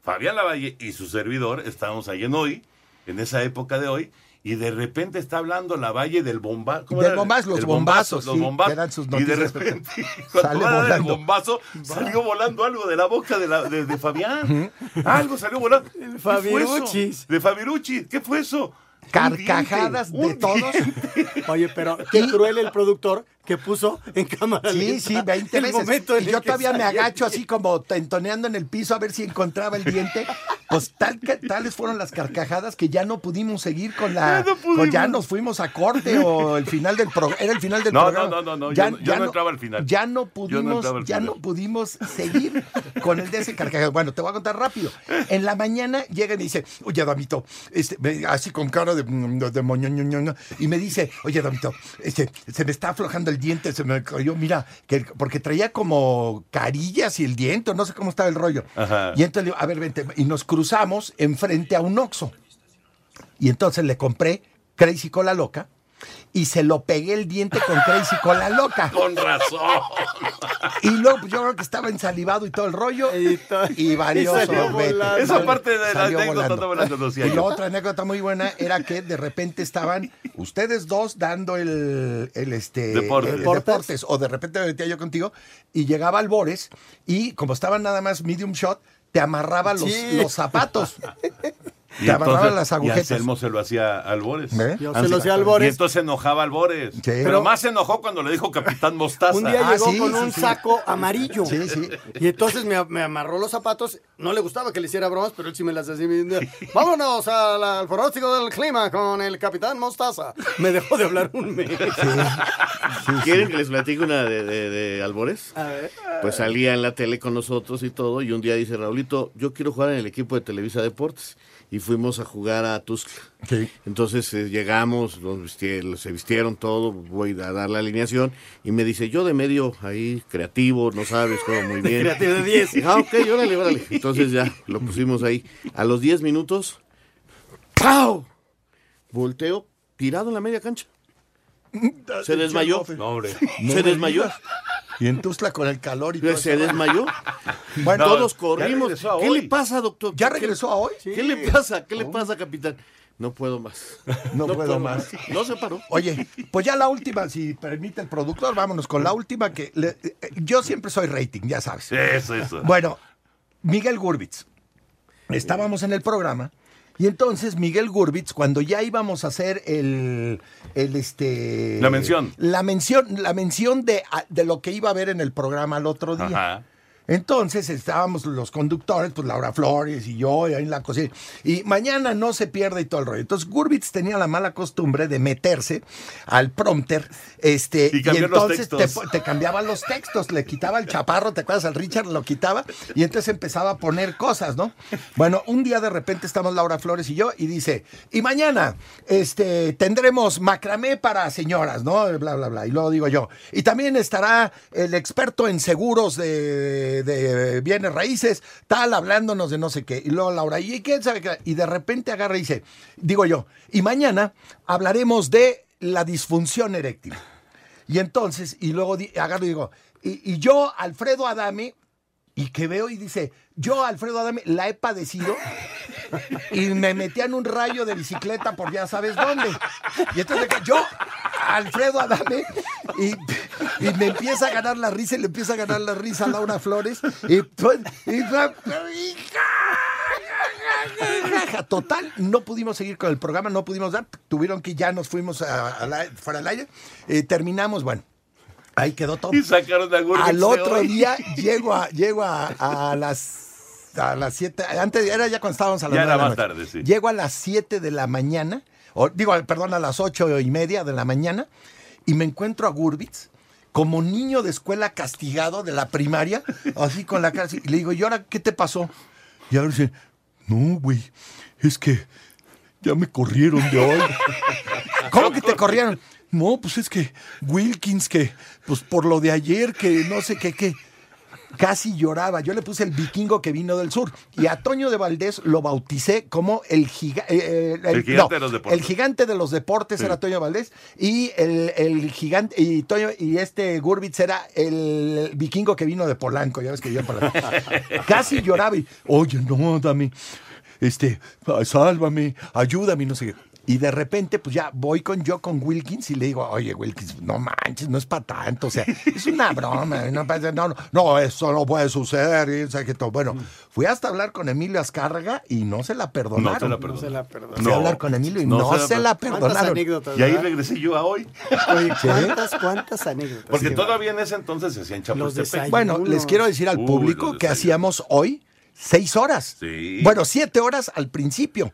Fabián Lavalle y su servidor estábamos ahí en hoy, en esa época de hoy. Y de repente está hablando Lavalle del bombazo. Del bombazo, los bombazos, los sí, bombazos. que eran sus y de repente, <laughs> cuando va a dar el bombazo, salió volando algo de la boca de, la- de- de Fabián. Algo salió volando. ¿Qué fue eso? Fabiruchis. De Fabirucci. ¿Qué fue eso? Carcajadas Un diente, de todos. <laughs> Oye, pero <laughs> qué cruel el productor que puso en cámara Sí, lenta sí, 20 el veces. momento en y yo todavía me agacho así como tentoneando en el piso a ver si encontraba el diente. Pues tal que, tales fueron las carcajadas que ya no pudimos seguir con la. Ya no pudimos. pues ya nos fuimos a corte o el final del programa. Era el final del No, programa. no, no, no, no, yo no- yo no entraba al final. Ya no pudimos, ya final. no pudimos seguir con el de ese carcajada. Bueno, te voy a contar rápido. En la mañana llega y me dice, oye, Damito, este, así con cara de, de, de moñoñoñoño, y me dice, oye, Damito, este, se me está aflojando el diente, se me cayó, mira, que, porque traía como carillas y el diente, no sé cómo estaba el rollo. Ajá. Y entonces le digo, a ver, vente, y nos cruzamos enfrente a un Oxxo. Y entonces le compré Crazy Cola Loca y se lo pegué el diente con Crazy Cola Loca. <laughs> Con razón. Y luego pues, yo creo que estaba ensalivado y todo el rollo. Y, varios y volando. Esa parte de la anécdota volando. la Y la otra anécdota muy buena era que de repente estaban ustedes dos dando el, el, este Deportes. el Deportes. deportes, o de repente me metía yo contigo y llegaba Albores y como estaban nada más medium shot te amarraba los, Sí. los zapatos. <laughs> Y te entonces- las Y agujetas. Anselmo se lo hacía a Albores. ¿Ve? Yo se lo hacía a Albores. Y entonces se enojaba Albores. Pero- Pero más se enojó cuando le dijo Capitán <laughs> Mostaza. Un día Ah, llegó sí, con sí, un sí. saco amarillo. Sí, sí. Y entonces me, me amarró los zapatos. No le gustaba que le hiciera bromas, pero él sí me las hacía. <laughs> Vámonos al, al pronóstico del clima con el capitán Mostaza. Me dejó de hablar un mes. ¿Quieren que les platique una de, de- de Albores? A ver. Pues salía en la tele con nosotros y todo, y un día dice, Raulito, yo quiero jugar en el equipo de Televisa Deportes. Y fuimos a jugar a Tuxtla. Sí. Entonces eh, llegamos, visti- se vistieron todo, voy a dar la alineación, y me dice, yo de medio ahí, creativo, no sabes, juego muy <laughs> bien. creativo de 10. Dije, Ah, ok, órale, órale. Entonces ya lo pusimos ahí. A los 10 minutos, ¡pau! Volteo, tirado en la media cancha. Se desmayó. No, hombre. Se desmayó. Y en Tuzla con el calor y todo Se eso. desmayó. Bueno, Todos corrimos. ¿Qué hoy. le pasa, doctor? ¿Ya ¿Qué- regresó a hoy? ¿Qué le pasa? ¿Qué le pasa, capitán? No puedo más. No puedo más. No se paró. Oye, pues ya la última, si permite el productor, vámonos con la última que le- eh, yo siempre soy rating, ya sabes. Eso, eso. Bueno, Miguel Gurbitz. Estábamos en el programa y entonces Miguel Gurbitz, cuando ya íbamos a hacer el, el este La mención. la mención, la mención de, de lo que iba a ver en el programa el otro día. Ajá. Entonces estábamos los conductores, pues Laura Flores y yo, y ahí en la cocina. Y mañana no se pierde y todo el rollo. Entonces Gurbitz tenía la mala costumbre de meterse al prompter este, Y entonces te, te cambiaba los textos, le quitaba el chaparro, ¿te acuerdas? Al Richard lo quitaba y entonces empezaba a poner cosas, ¿no? Bueno, un día de repente estamos Laura Flores y yo y dice, y mañana este, tendremos macramé para señoras, ¿no? Bla, bla, bla. Y luego digo yo, y también estará el experto en seguros de, de bienes raíces, tal, hablándonos de no sé qué. Y luego Laura, ¿y quién sabe qué? Y de repente agarra y dice, digo yo, y mañana hablaremos de la disfunción eréctil. Y entonces, y luego agarro y digo, y, yo, Alfredo Adame, y que veo y dice, yo, Alfredo Adame, la he padecido y me metía en un rayo de bicicleta por ya sabes dónde. Y entonces yo, Alfredo Adame, y, y me empieza a ganar la risa y le empieza a ganar la risa a Laura Flores. Y, pues, y- Total, no pudimos seguir con el programa, no pudimos dar, tuvieron que ya nos fuimos a- a la- fuera del aire. Eh, terminamos, bueno, ahí quedó todo. Y sacaron Al otro día llego a, llego a, a las a las 7, antes era ya cuando estábamos a las Ya era la tarde, sí. Llego a las 7 de la mañana, o digo, perdón, a las ocho y media de la mañana, y me encuentro a Gurbitz como niño de escuela castigado de la primaria, así con la cara así, y le digo, ¿y ahora qué te pasó? Y ahora dice, no, güey, es que ya me corrieron de hoy. <laughs> ¿Cómo que te corrieron? No, pues es que Wilkins, que pues por lo de ayer, que no sé qué, qué. Casi lloraba. Yo le puse el vikingo que vino del sur. Y a Toño de Valdés lo bauticé como el, giga- eh, eh, El gigante de los deportes. El gigante de los deportes Sí. era Toño Valdés. Y el, el gigante, y Toño, y este Gurbitz era el vikingo que vino de Polanco. Ya ves que yo para. <laughs> Casi lloraba y, oye, no, dame, este, sálvame, ayúdame, no sé qué. Y de repente, pues ya voy con yo con Wilkins y le digo, oye, Wilkins, no manches, no es para tanto, o sea, es una <laughs> broma, no, no, no, no, eso no puede suceder. y sabe que todo. Bueno, fui hasta hablar con Emilio Azcárraga y no se la perdonaron. No se la perdonó. se la perdonó. Fui a hablar con Emilio y no, se, la ¿Cuántas perdonaron. anécdotas, Y ahí regresé yo a hoy. Oye. ¿cuántas, cuántas anécdotas? Porque Sí, todavía en ese entonces se hacían Chapultepec. Bueno, les quiero decir al público que hacíamos hoy seis horas. Sí. Bueno, siete horas al principio.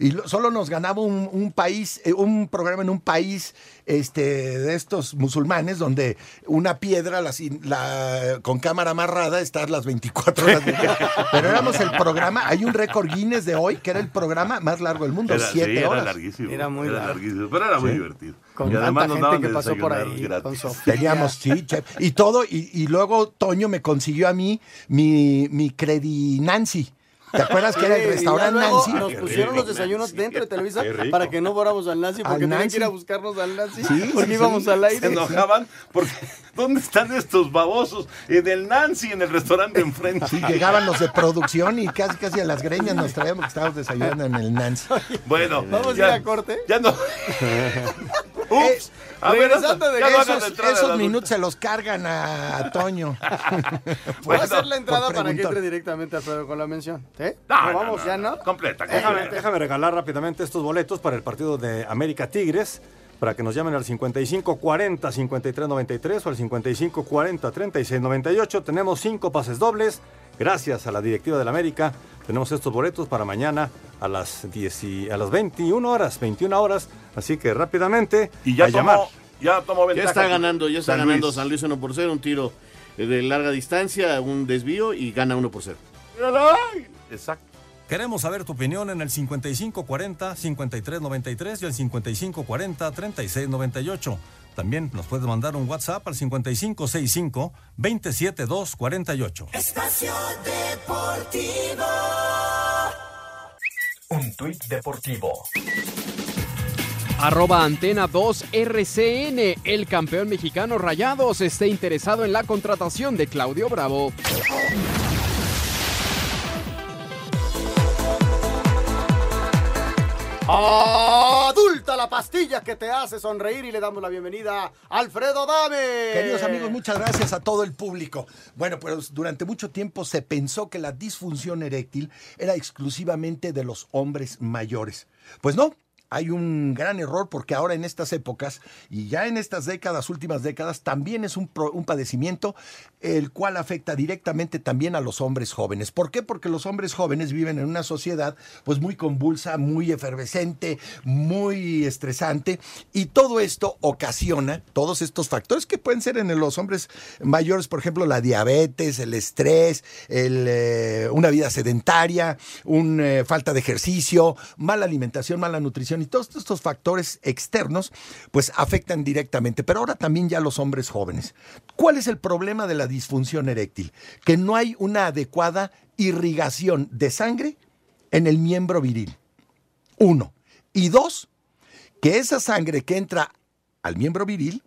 Y lo- solo nos ganaba un, un país, eh, un programa en un país este, de estos musulmanes, donde una piedra la con cámara amarrada está las 24 horas del día. <laughs> Pero éramos el programa, hay un récord Guinness de hoy, que era el programa más largo del mundo, Era, sí, siete era horas. larguísimo. Era muy largo. larguísimo, pero era muy Sí. divertido. Con y además tanta nos gente que pasó por ahí, con. Teníamos, sí, chef. Y todo, y, y luego Toño me consiguió a mí mi, mi Credi Nancy. ¿Te acuerdas que era el restaurante Nancy? Nos pusieron los desayunos dentro de Televisa para que no fuéramos al Nancy, porque tenían Nancy. que ir a buscarnos al Nancy. Sí, porque sí, íbamos sí. al Se aire. enojaban porque ¿dónde están estos babosos? En el Nancy, en el restaurante de enfrente. Sí, llegaban los de producción y casi casi a las greñas nos traíamos que estábamos desayunando en el Nancy. Bueno, Vamos a ir a corte. ya no. <laughs> Ups. A ver, de Esos, minutos se los cargan a Toño. <laughs> Voy a hacer la entrada para que entre directamente Alfredo con la mención. ¿Sí? No, ¿No vamos no, ya, no, no? Completa, Déjame, completa. déjame regalar rápidamente estos boletos para el partido de América Tigres, para que nos llamen al 5540-5393 o al 5540-3698. Tenemos cinco pases dobles. Gracias a la directiva del América, tenemos estos boletos para mañana a las, 10 y- a las 21 horas, 21 horas. Así que rápidamente Y ya a llamar. tomó, ya tomó Ya ventaja. está ganando, ya está San ganando Luis. San Luis 1 por 0, un tiro eh, de larga distancia, un desvío y gana 1 por 0. Exacto. Queremos saber tu opinión en el 5540-5393 y el 5540-3698. También nos puedes mandar un WhatsApp al 5565-27248. Espacio Deportivo. Un tuit deportivo. Arroba Antena 2 RCN. El campeón mexicano Rayados está interesado en la contratación de Claudio Bravo. Adulta la pastilla que te hace sonreír y le damos la bienvenida a Alfredo Dame. Queridos amigos, muchas gracias a todo el público. Bueno, pues durante mucho tiempo se pensó que la disfunción eréctil era exclusivamente de los hombres mayores. Pues no, hay un gran error porque ahora en estas épocas y ya en estas décadas, últimas décadas, también es un, un padecimiento el cual afecta directamente también a los hombres jóvenes. ¿Por qué? Porque los hombres jóvenes viven en una sociedad pues muy convulsa, muy efervescente, muy estresante y todo esto ocasiona todos estos factores que pueden ser en los hombres mayores, por ejemplo, la diabetes, el estrés, eh, una vida sedentaria, una falta de ejercicio, mala alimentación, mala nutrición y todos estos factores externos pues afectan directamente, pero ahora también ya los hombres jóvenes. ¿Cuál es el problema de la disfunción eréctil? Que no hay una adecuada irrigación de sangre en el miembro viril. Uno. Y dos, que esa sangre que entra al miembro viril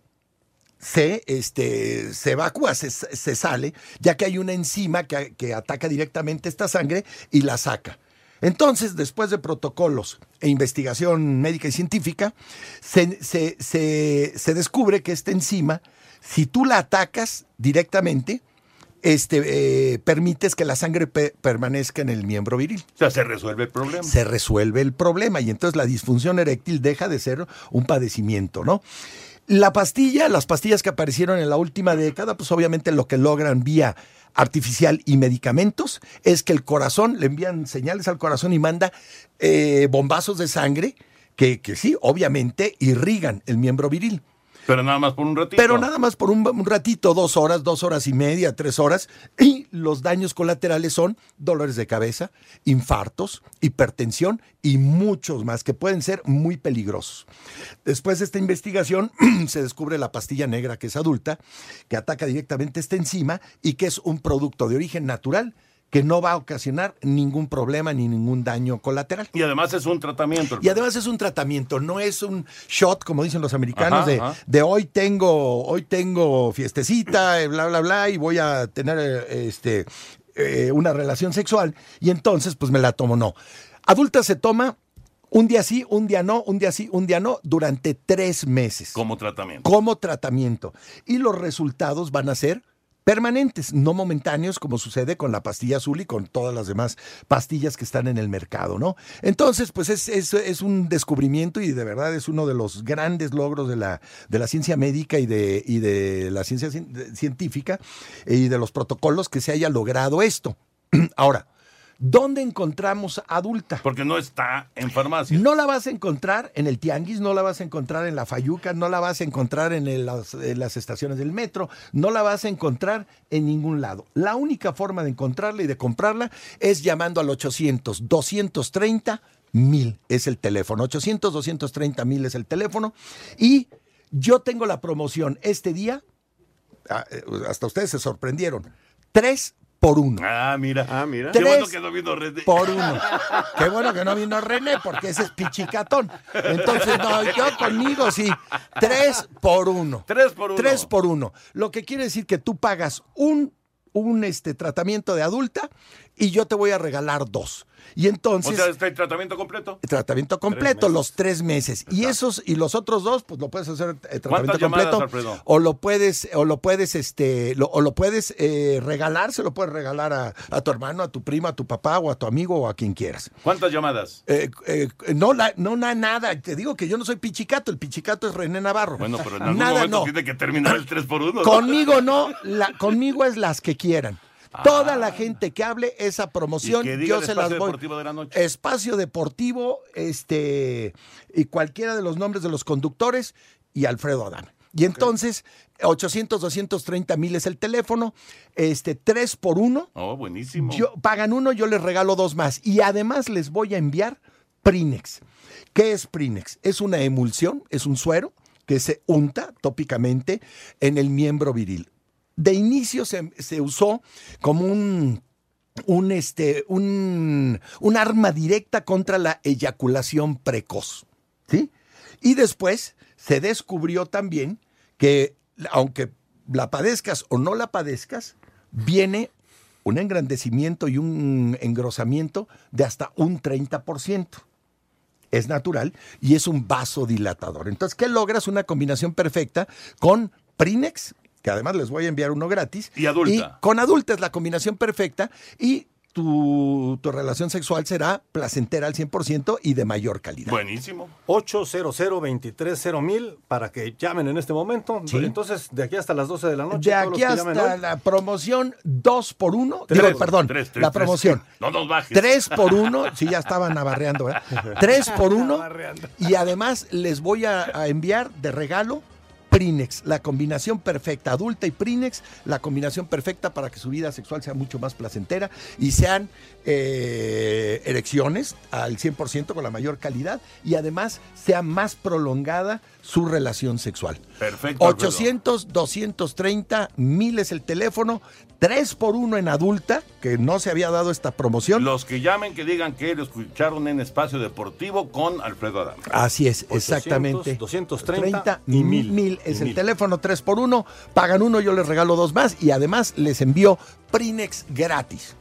se, este, se evacúa, se, se sale, ya que hay una enzima que, que ataca directamente esta sangre y la saca. Entonces, después de protocolos e investigación médica y científica, se, se- se- se descubre que esta enzima, si tú la atacas directamente, este, eh, permites que la sangre pe- permanezca en el miembro viril. O sea, se resuelve el problema. Se resuelve el problema y entonces la disfunción eréctil deja de ser un padecimiento, ¿no? La pastilla, las pastillas que aparecieron en la última década, pues obviamente lo que logran vía artificial y medicamentos es que el corazón, le envían señales al corazón y manda eh, bombazos de sangre que, que sí, obviamente irrigan el miembro viril. Pero nada más por un ratito. Pero nada más por un, ratito, dos horas, dos horas y media, tres horas. Y los daños colaterales son dolores de cabeza, infartos, hipertensión y muchos más que pueden ser muy peligrosos. Después de esta investigación <clears throat> se descubre la pastilla negra que es adulta, que ataca directamente esta enzima y que es un producto de origen natural que no va a ocasionar ningún problema ni ningún daño colateral. Y además es un tratamiento. Y además es un tratamiento, no es un shot, como dicen los americanos, Ajá, de, ajá. de hoy tengo, hoy tengo fiestecita, eh, bla, bla, bla, y voy a tener eh, este, eh, una relación sexual, y entonces pues me la tomo. No. Adulta se toma un día sí, un día no, un día sí, un día no, durante tres meses. Como tratamiento. Como tratamiento. Y los resultados van a ser permanentes, no momentáneos, como sucede con la pastilla azul y con todas las demás pastillas que están en el mercado, ¿no? Entonces, pues es, es- un descubrimiento y de verdad es uno de los grandes logros de la, de la ciencia médica y de, y de la ciencia científica y de los protocolos que se haya logrado esto. <clears throat> Ahora, ¿dónde encontramos adulta? Porque no está en farmacia. No la vas a encontrar en el tianguis, no la vas a encontrar en la Fayuca, no la vas a encontrar en, el- las, en las estaciones del metro, no la vas a encontrar en ningún lado. La única forma de encontrarla y de comprarla es llamando al 800 230 mil es el teléfono. 800 230 mil es el teléfono. Y yo tengo la promoción este día, ah, eh, hasta ustedes se sorprendieron, tres por uno. Ah, mira. Ah, mira. Qué bueno que no vino René. por uno. Qué bueno que no vino René, porque ese es pichicatón. Entonces, no, yo conmigo sí. Tres por uno. Tres por uno. Tres por uno. Lo que quiere decir que tú pagas un, un este, tratamiento de adulta y yo te voy a regalar dos. Y O entonces. sea, está el tratamiento completo. Tratamiento completo, los tres meses. Y esos, y los otros dos, pues lo puedes hacer eh, tratamiento ¿Cuántas llamadas, completo. O lo puedes, o lo puedes, este, lo- o lo puedes eh, regalar, se lo puedes regalar a, a tu hermano, a tu primo, a tu papá, o a tu amigo, o a quien quieras. ¿Cuántas llamadas? Eh, eh, no, la, no, na- nada. Te digo que yo no soy pichicato, el pichicato es René Navarro. Bueno, pero en algún nada momento no. tiene que terminar el 3 por 1. Conmigo no, la, conmigo es las que quieran. Toda la gente que hable esa promoción, Ah. Yo se las espacio voy. deportivo de la noche. Espacio deportivo, este, y cualquiera de los nombres de los conductores y Alfredo Adame. Y entonces, 800, 230 mil es el teléfono, este, 3 por 1. Oh, buenísimo. Yo, pagan uno, yo les regalo dos más. Y además les voy a enviar Prinex. ¿Qué es Prinex? Es una emulsión, es un suero que se unta tópicamente en el miembro viril. De inicio se, se usó como un, un, este, un, un arma directa contra la eyaculación precoz. ¿sí? Y después se descubrió también que, aunque la padezcas o no la padezcas, viene un engrandecimiento y un engrosamiento de hasta un 30%. Es natural y es un vasodilatador. Entonces, ¿qué logras? Una combinación perfecta con Prinex, que además les voy a enviar uno gratis. Y adulta. Y con adulta es la combinación perfecta. Y tu, tu relación sexual será placentera al 100% y de mayor calidad. Buenísimo. 800 mil para que llamen en este momento. Sí. Entonces, de aquí hasta las 12 de la noche. De todos los aquí hasta hoy. la promoción 2 por 1 Tres. digo, perdón, Tres, tres, la tres. promoción. No nos bajes. 3 por 1, sí, ya estaban abarreando, ¿eh? <laughs> 3 por 1 y además les voy a, a enviar de regalo Prinex, la combinación perfecta, adulta y Prinex, la combinación perfecta para que su vida sexual sea mucho más placentera y sean eh, erecciones al 100% con la mayor calidad y además sea más prolongada su relación sexual. Perfecto. Alfredo. 800 230 1000 es el teléfono, 3 por 1 en adulta, que no se había dado esta promoción. Los que llamen, que digan que lo escucharon en Espacio Deportivo con Alfredo Adame. Así es, 800, exactamente. 230 y y 1000. mil es Y el mil. teléfono 3 por 1 pagan uno, yo les regalo dos más y además les envío Prinex gratis.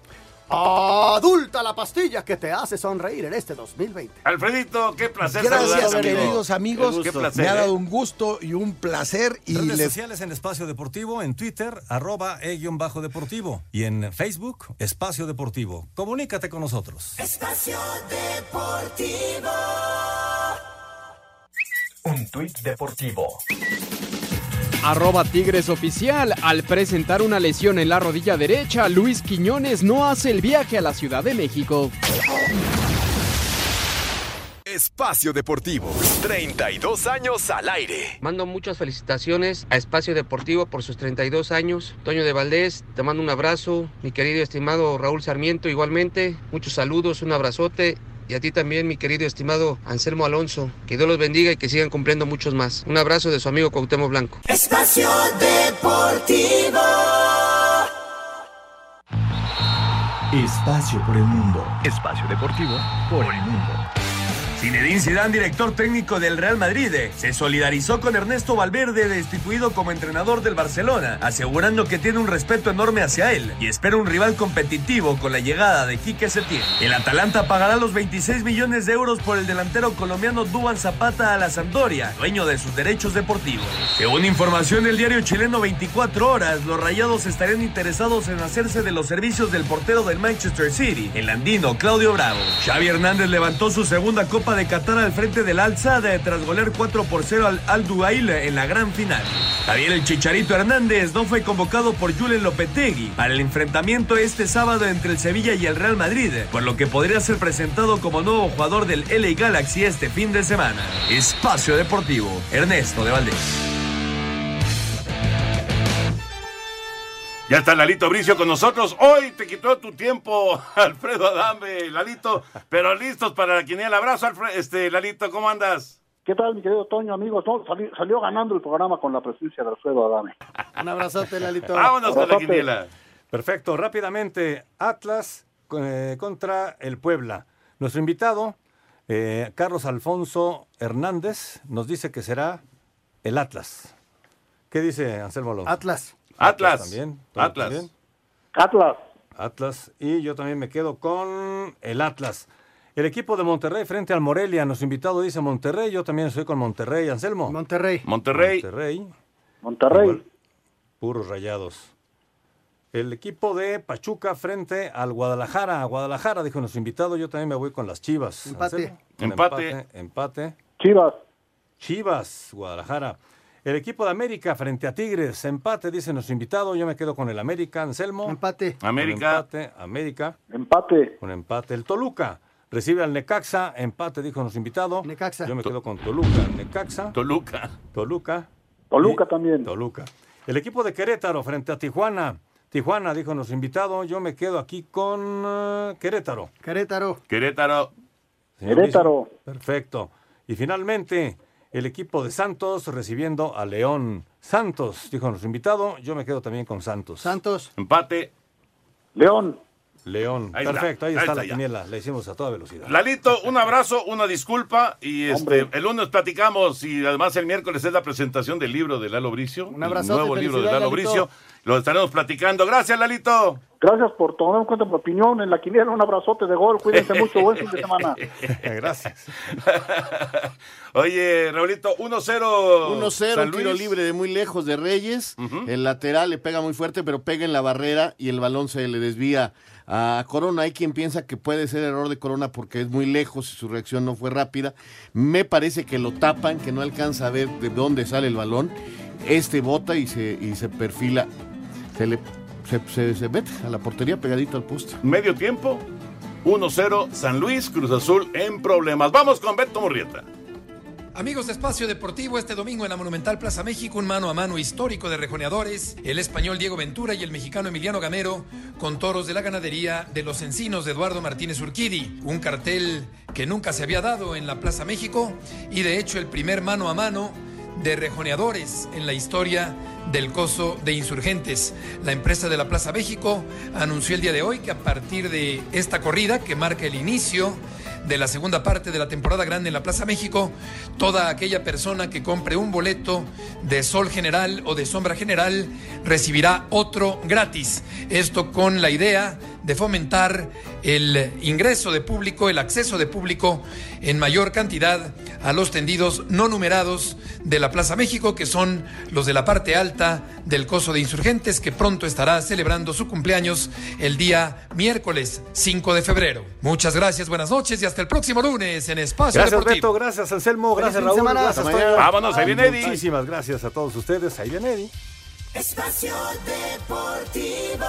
Adulta la pastilla que te hace sonreír en este 2020. Alfredito, qué placer Gracias, amigo. queridos amigos. Qué placer, Me ha ¿eh? dado un gusto y un placer y Redes les sociales en Espacio Deportivo, en Twitter, arroba e-bajo deportivo. Y en Facebook, Espacio Deportivo. Comunícate con nosotros. Espacio Deportivo. Un tuit deportivo. Arroba Tigres Oficial. Al presentar una lesión en la rodilla derecha, Luis Quiñones no hace el viaje a la Ciudad de México. Espacio Deportivo. 32 años al aire. Mando muchas felicitaciones a Espacio Deportivo por sus 32 años. Toño de Valdés, te mando un abrazo. Mi querido y estimado Raúl Sarmiento, igualmente. Muchos saludos, un abrazote. Y a ti también, mi querido y estimado Anselmo Alonso. Que Dios los bendiga y que sigan cumpliendo muchos más. Un abrazo de su amigo Cuauhtémoc Blanco. Espacio Deportivo. Espacio por el mundo. Espacio deportivo por el mundo. Zinedine Zidane, director técnico del Real Madrid, se solidarizó con Ernesto Valverde, destituido como entrenador del Barcelona, asegurando que tiene un respeto enorme hacia él y espera un rival competitivo con la llegada de Quique Setién. El Atalanta pagará los 26 millones de euros por el delantero colombiano Duban Zapata a la Sampdoria, dueño de sus derechos deportivos. Según información del diario chileno 24 Horas, los Rayados estarían interesados en hacerse de los servicios del portero del Manchester City, el andino Claudio Bravo. Xavi Hernández levantó su segunda Copa de Qatar al frente del Al Sadd tras golear 4 por 0 al Al Duhail en la gran final. Javier el Chicharito Hernández no fue convocado por Julen Lopetegui para el enfrentamiento este sábado entre el Sevilla y el Real Madrid, por lo que podría ser presentado como nuevo jugador del LA Galaxy este fin de semana. Espacio Deportivo, Ernesto de Valdés. Ya está Lalito Bricio con nosotros. Hoy te quitó tu tiempo, <laughs> Alfredo Adame, Lalito, pero listos para la quiniela. Abrazo, Alfredo, este, Lalito, ¿cómo andas? ¿Qué tal, mi querido Toño, amigos? No, salió ganando el programa con la presencia de Alfredo Adame. <laughs> Un abrazote, Lalito. Vámonos con la quiniela. Perfecto, rápidamente, Atlas eh, contra el Puebla. Nuestro invitado, eh, Carlos Alfonso Hernández, nos dice que será el Atlas. ¿Qué dice Anselmo Alonso? Atlas. Atlas. también. Atlas. también. Atlas. Atlas. Y yo también me quedo con el Atlas. El equipo de Monterrey frente al Morelia. Nuestro invitado dice Monterrey. Yo también estoy con Monterrey. Anselmo. Monterrey. Monterrey. Monterrey. Monterrey. Igual, puros rayados. El equipo de Pachuca frente al Guadalajara. Guadalajara, dijo nuestro invitado. Yo también me voy con las Chivas. Empate. Empate. empate. Chivas. Chivas, Guadalajara. El equipo de América frente a Tigres. Empate, dice nuestro invitado. Yo me quedo con el América. Anselmo. Empate. Con América. empate, América. Empate. Con empate. El Toluca. Recibe al Necaxa. Empate, dijo nuestro invitado. Necaxa. Yo me quedo con Toluca. Necaxa. Toluca. Toluca. Toluca Y- también. Toluca. El equipo de Querétaro frente a Tijuana. Tijuana, dijo nuestro invitado. Yo me quedo aquí con eh, Querétaro. Querétaro. Querétaro. Señor Querétaro. Perfecto. Y finalmente, el equipo de Santos recibiendo a León. Santos, dijo nuestro invitado. Yo me quedo también con Santos. Santos. Empate. León. León. Ahí está, Perfecto, ahí, ahí está, está la ya. quiniela. La hicimos a toda velocidad. Lalito, un abrazo, una disculpa y este el lunes platicamos y además el miércoles es la presentación del libro de Lalo Bricio, Un abrazote, el nuevo libro de Lalo Lalito. Bricio. Lo estaremos platicando. Gracias, Lalito. Gracias por tomar en cuenta mi opinión en la quiniela. Un abrazote de gol. Cuídense mucho. Buen fin de semana. <laughs> Gracias. <laughs> Oye, Raulito, 1-0. 1-0, San un tiro libre de muy lejos de Reyes. El lateral le pega muy fuerte, pero pega en la barrera y el balón se le desvía a Corona. Hay quien piensa que puede ser error de Corona porque es muy lejos y su reacción no fue rápida. Me parece que lo tapan, que no alcanza a ver de dónde sale el balón. Este bota y se, y se perfila. Se le se, se- se mete a la portería pegadito al poste. Medio tiempo, 1-0 San Luis, Cruz Azul en problemas. Vamos con Beto Murrieta. Amigos de Espacio Deportivo, este domingo en la Monumental Plaza México, un mano a mano histórico de rejoneadores, el español Diego Ventura y el mexicano Emiliano Gamero, con toros de la ganadería de los encinos de Eduardo Martínez Urquidi, un cartel que nunca se había dado en la Plaza México y de hecho el primer mano a mano de rejoneadores en la historia del coso de insurgentes. La empresa de la Plaza México anunció el día de hoy que a partir de esta corrida que marca el inicio de la segunda parte de la temporada grande en la Plaza México, toda aquella persona que compre un boleto de sol general o de sombra general recibirá otro gratis. Esto con la idea de fomentar el ingreso de público, el acceso de público en mayor cantidad a los tendidos no numerados de la Plaza México, que son los de la parte alta del Coso de Insurgentes, que pronto estará celebrando su cumpleaños el día miércoles 5 de febrero. Muchas gracias, buenas noches y hasta el próximo lunes en Espacio Gracias, Deportivo. Beto. Gracias, Anselmo. Gracias, Raúl. semana. Gracias, Hasta Toño. mañana. Vámonos, ahí viene Eddie. Muchísimas gracias a todos ustedes. Ahí viene Eddie. Espacio Deportivo.